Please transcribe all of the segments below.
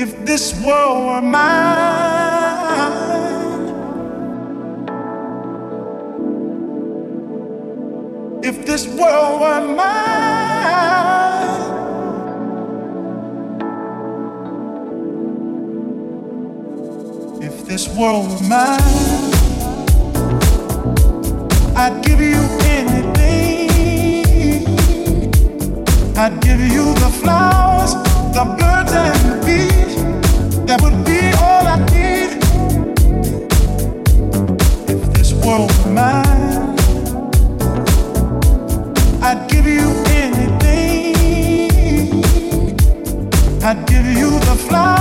If this world were mine, if this world were mine, if this world were mine, I'd give you anything. I'd give you the flowers, the birds, and the. That would be all I need. If this world were mine, I'd give you anything. I'd give you the flowers,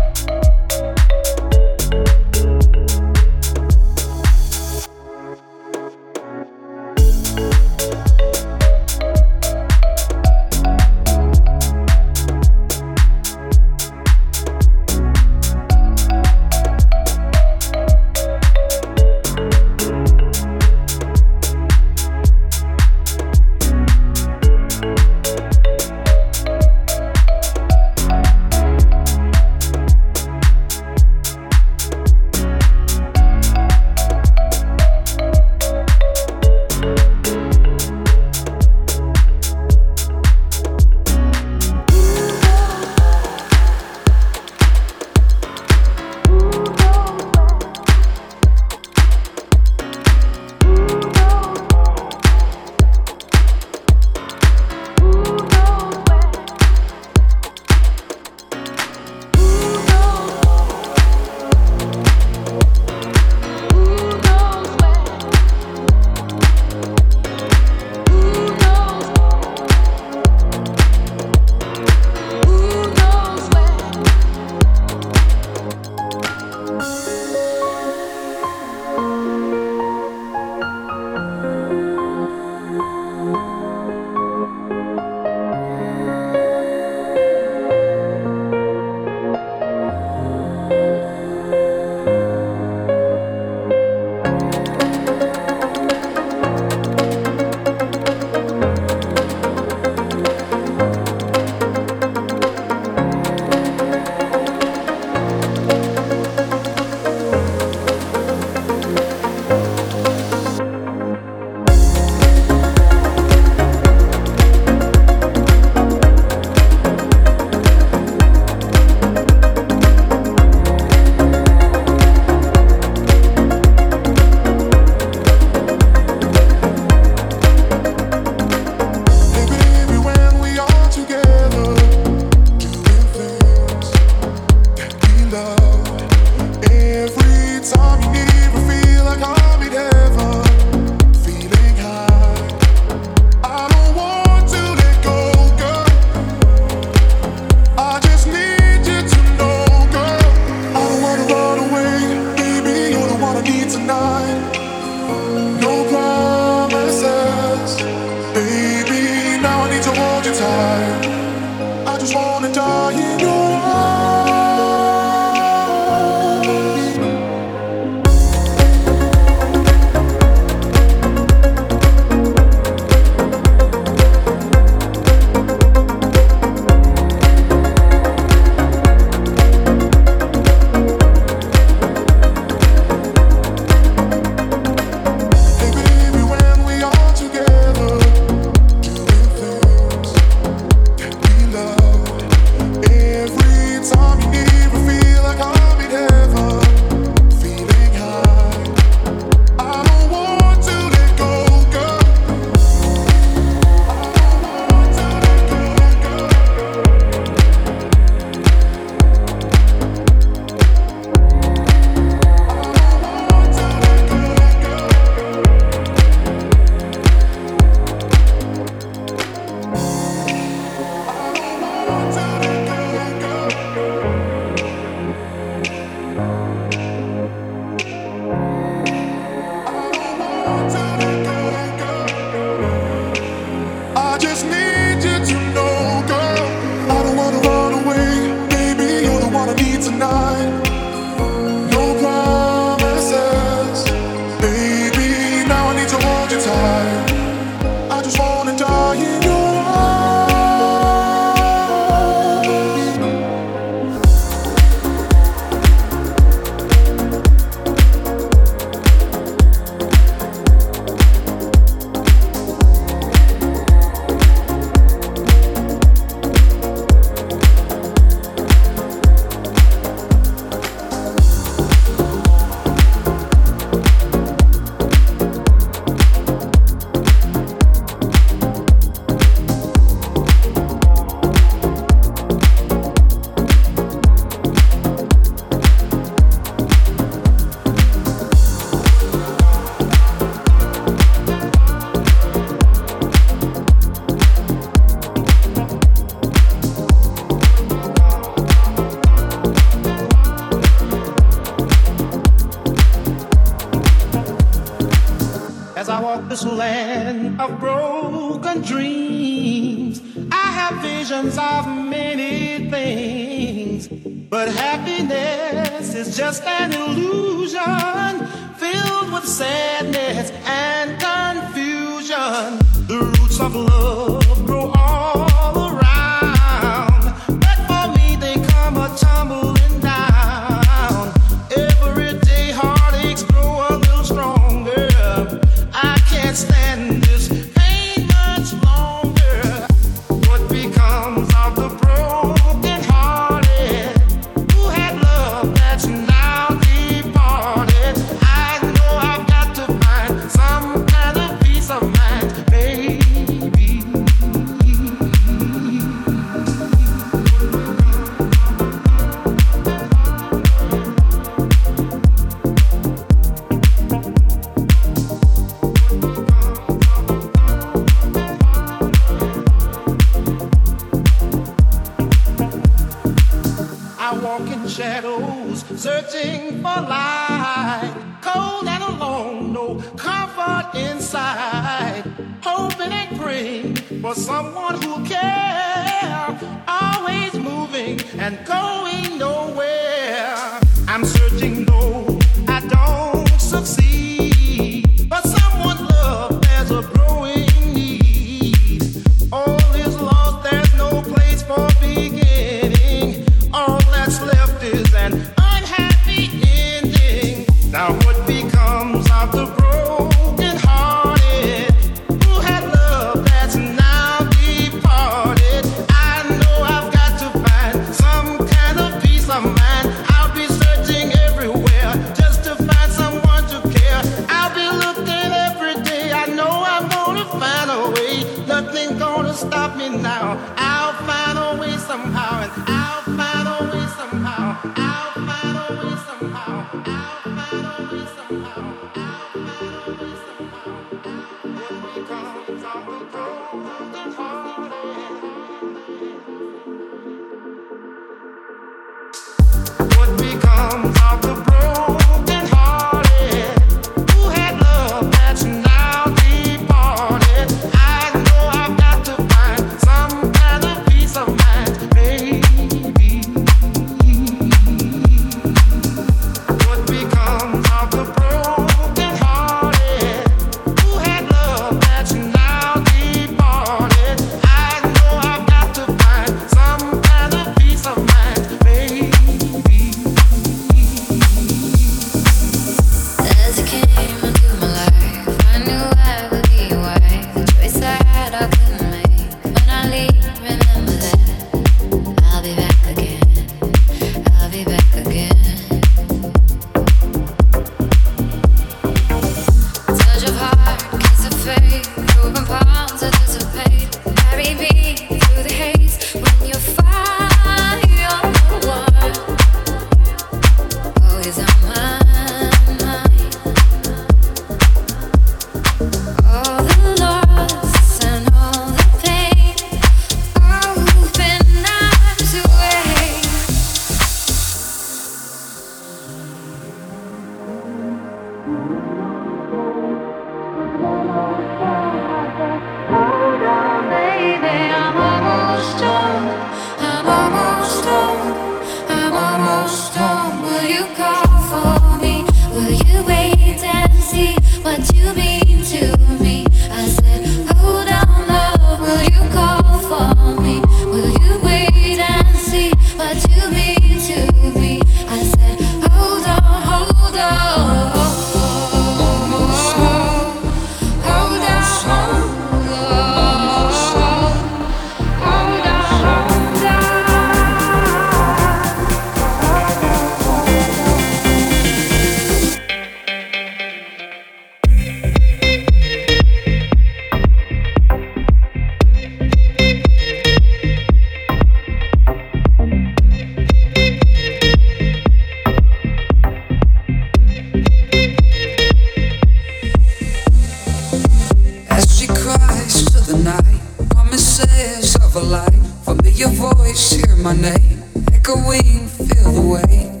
sadness of a life. Familiar voice, hear my name. Echoing, feel the way.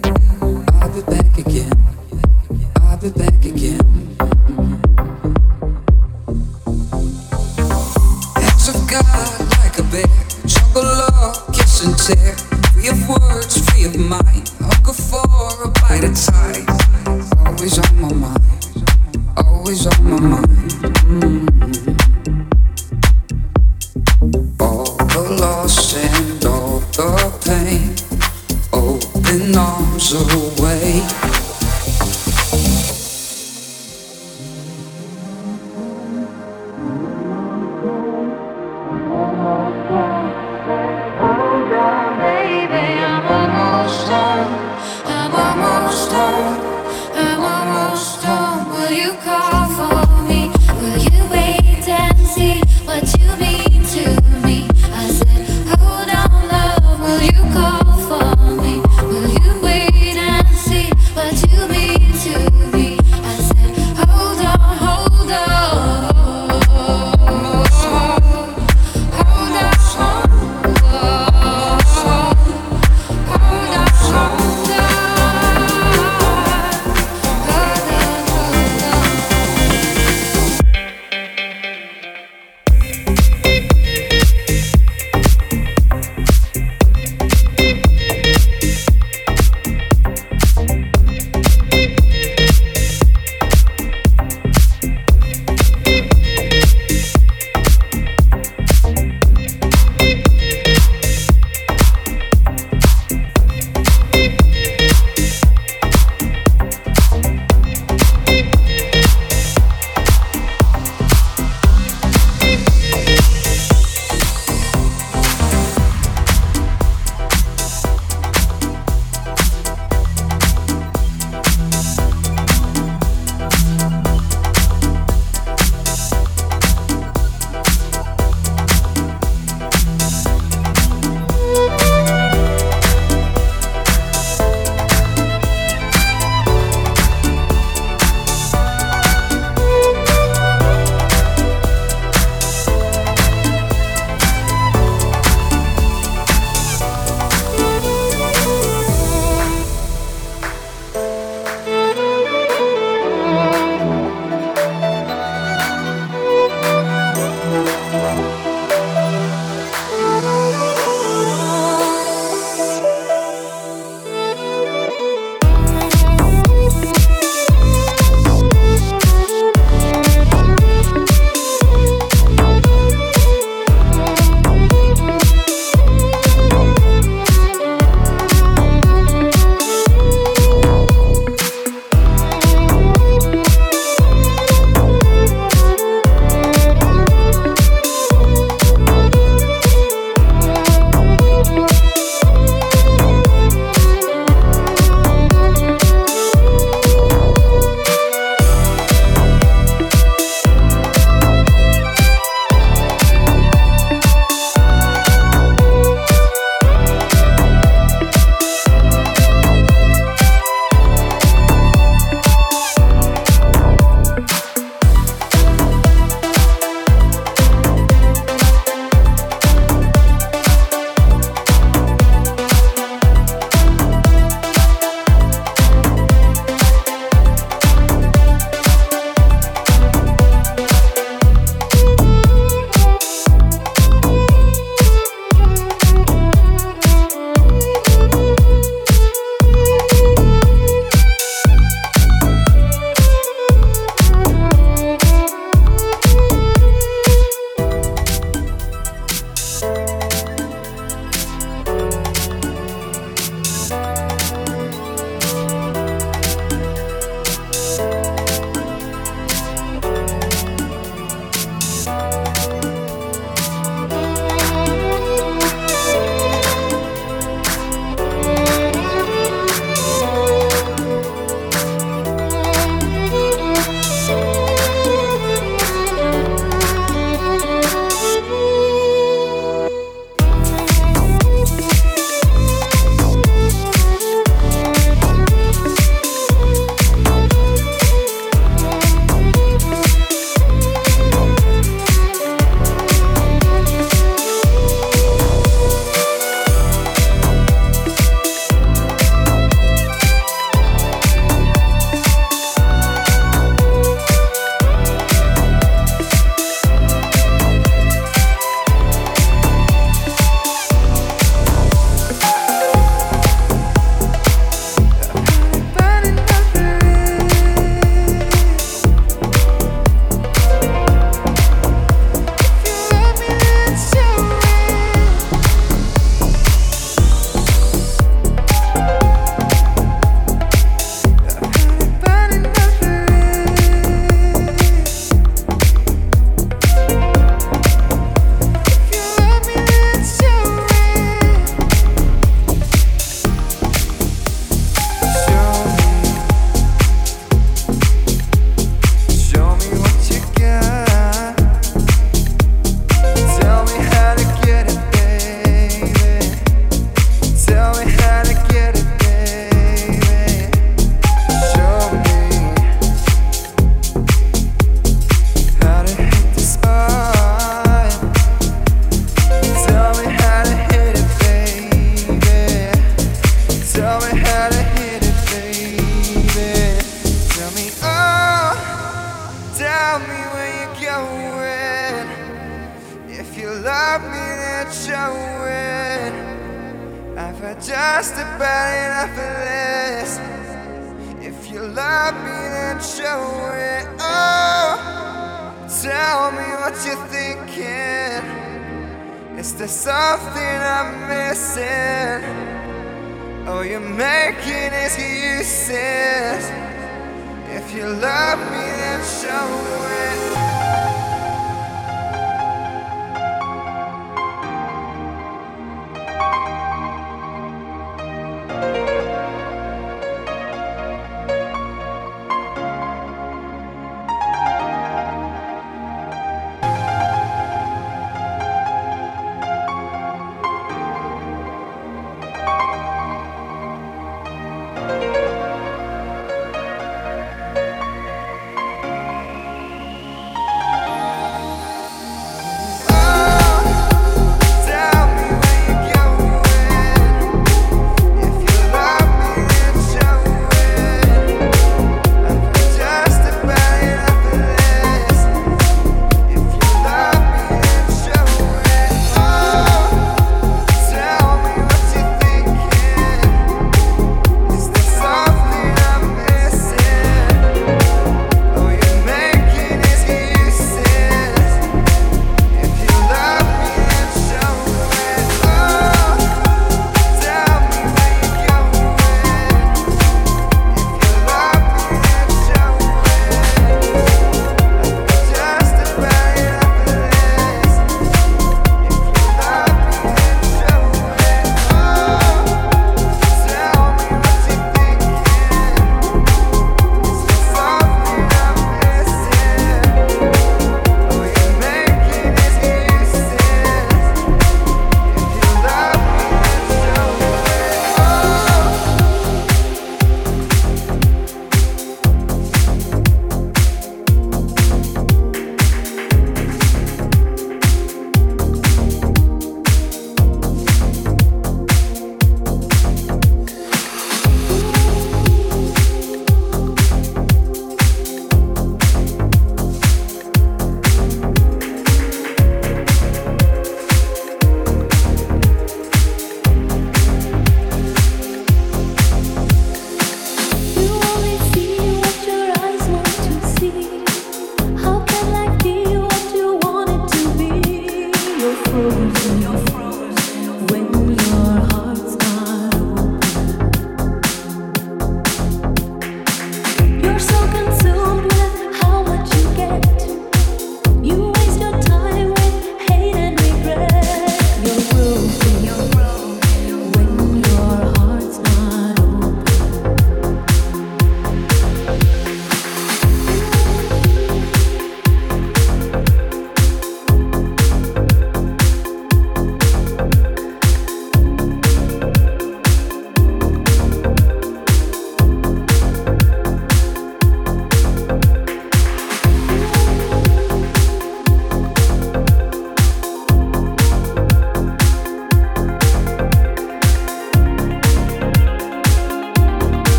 I'll be back again. I'll be back again. Love me, then show it. I've had just about enough of this. If you love me, then show it. Oh, tell me what you're thinking. Is there something I'm missing? Oh, you're making excuses. If you love me, then show it.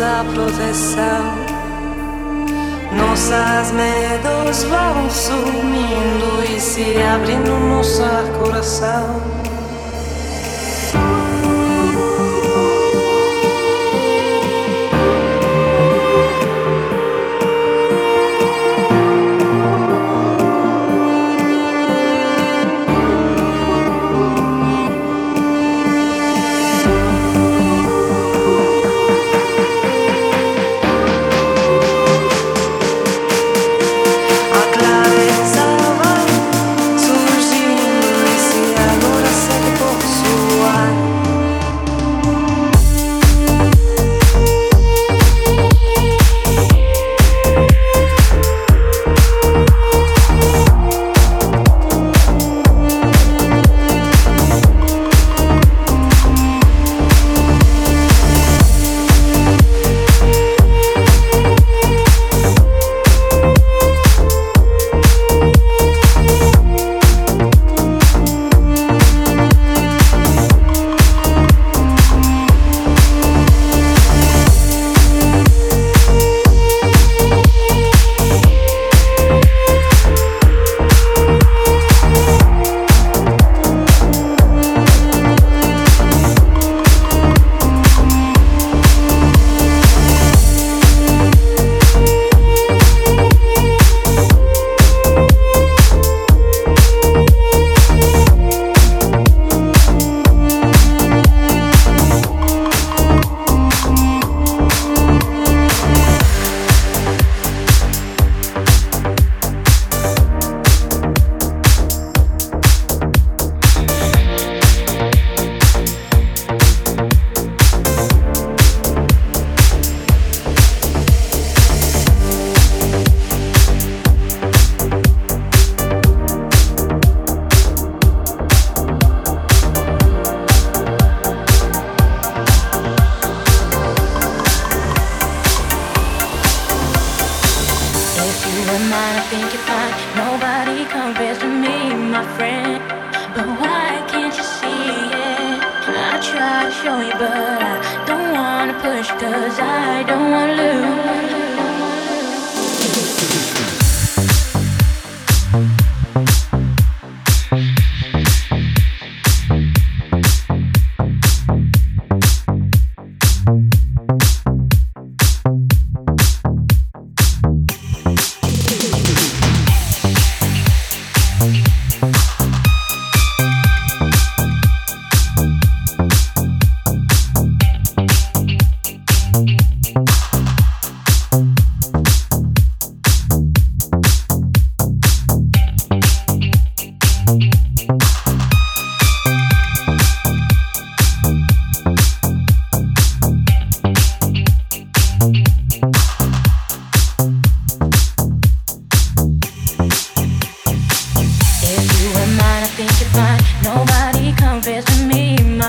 nossa proteção. Nossas medos vão sumindo e se abrindo nosso coração.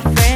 my friend.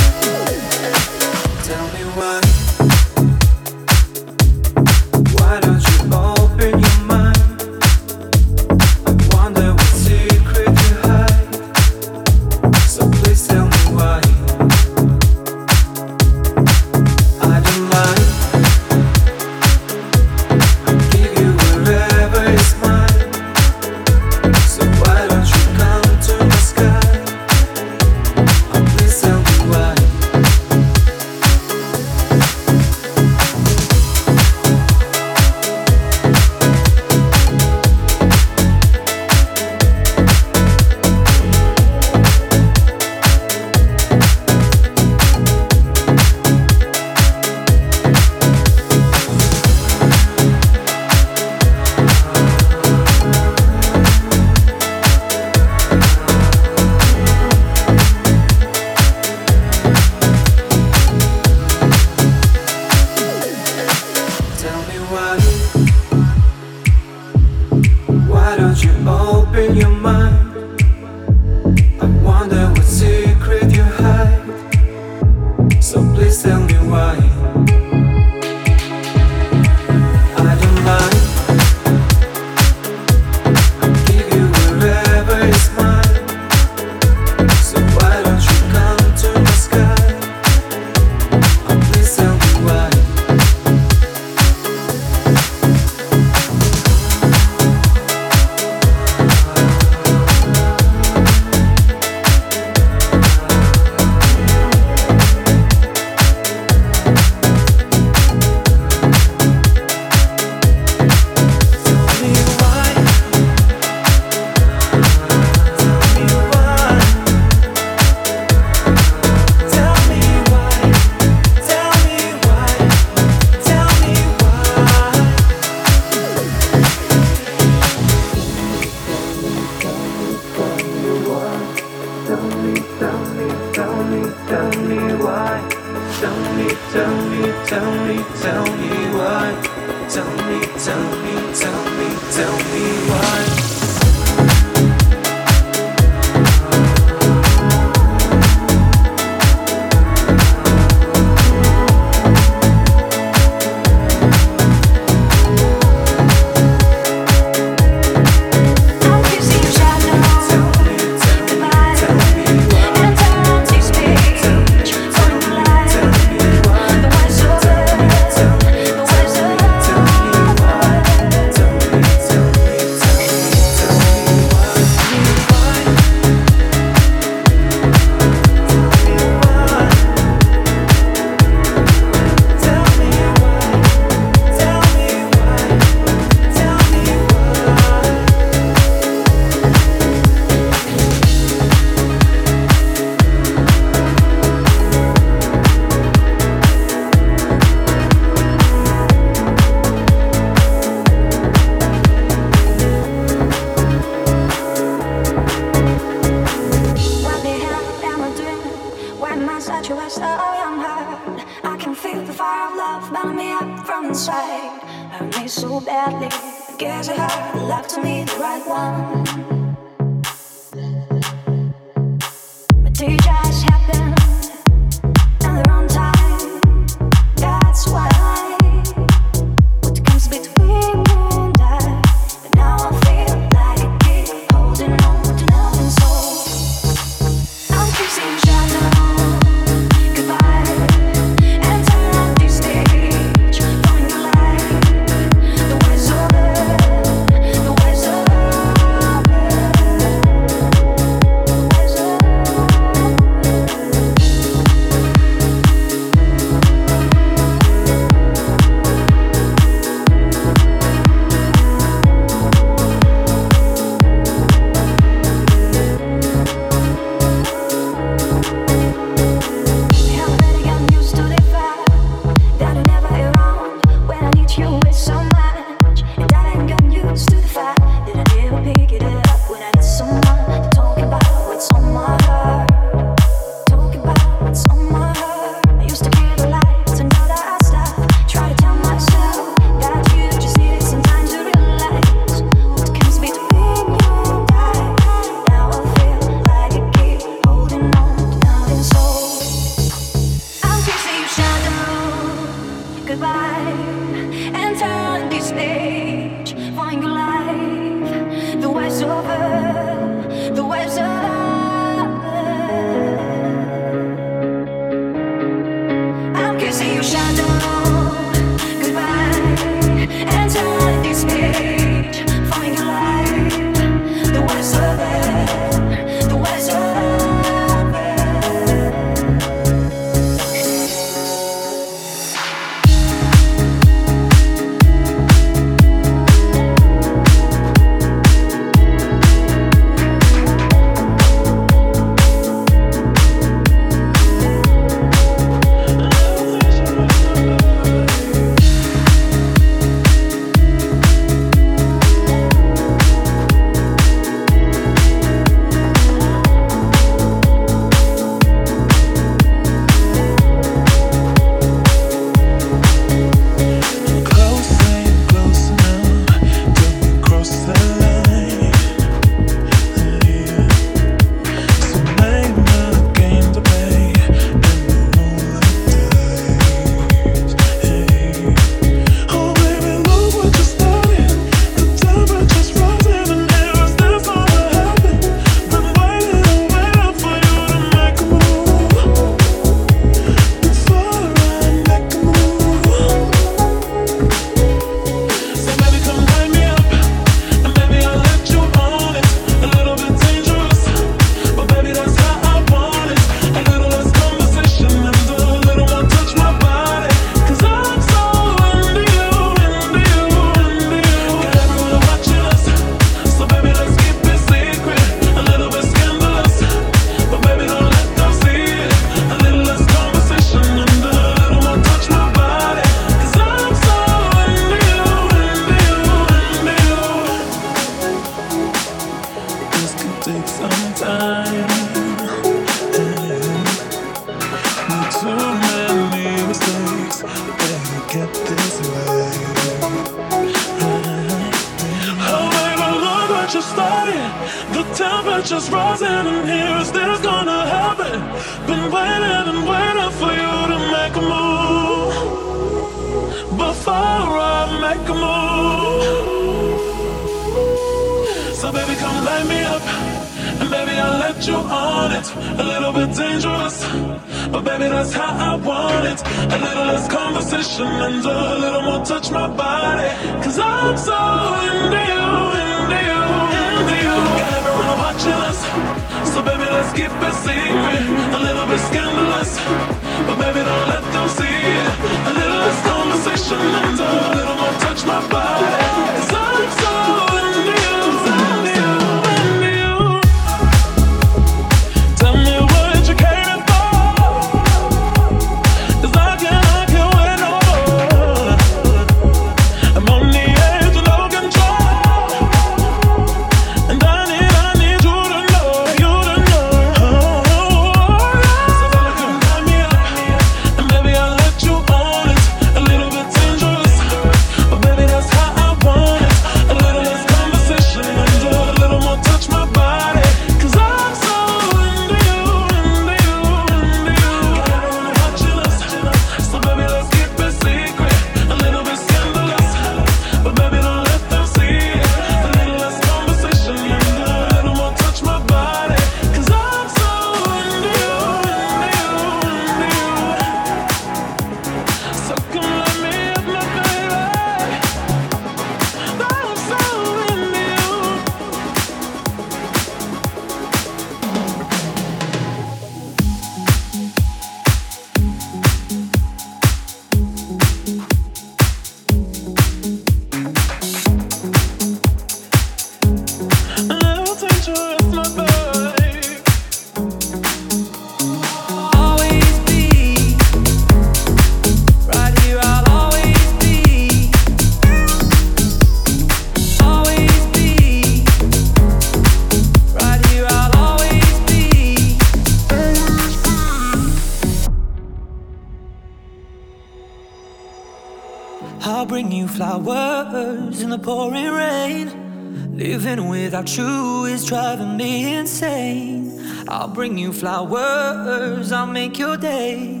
driving me insane. I'll bring you flowers, I'll make your day.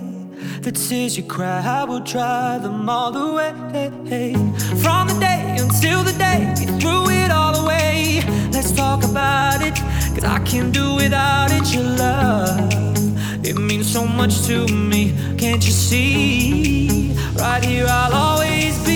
The tears you cry, I will dry them all away. From the day until the day, we threw it all away. Let's talk about it, cause I can't do without it. Your love, it means so much to me. Can't you see? Right here, I'll always be.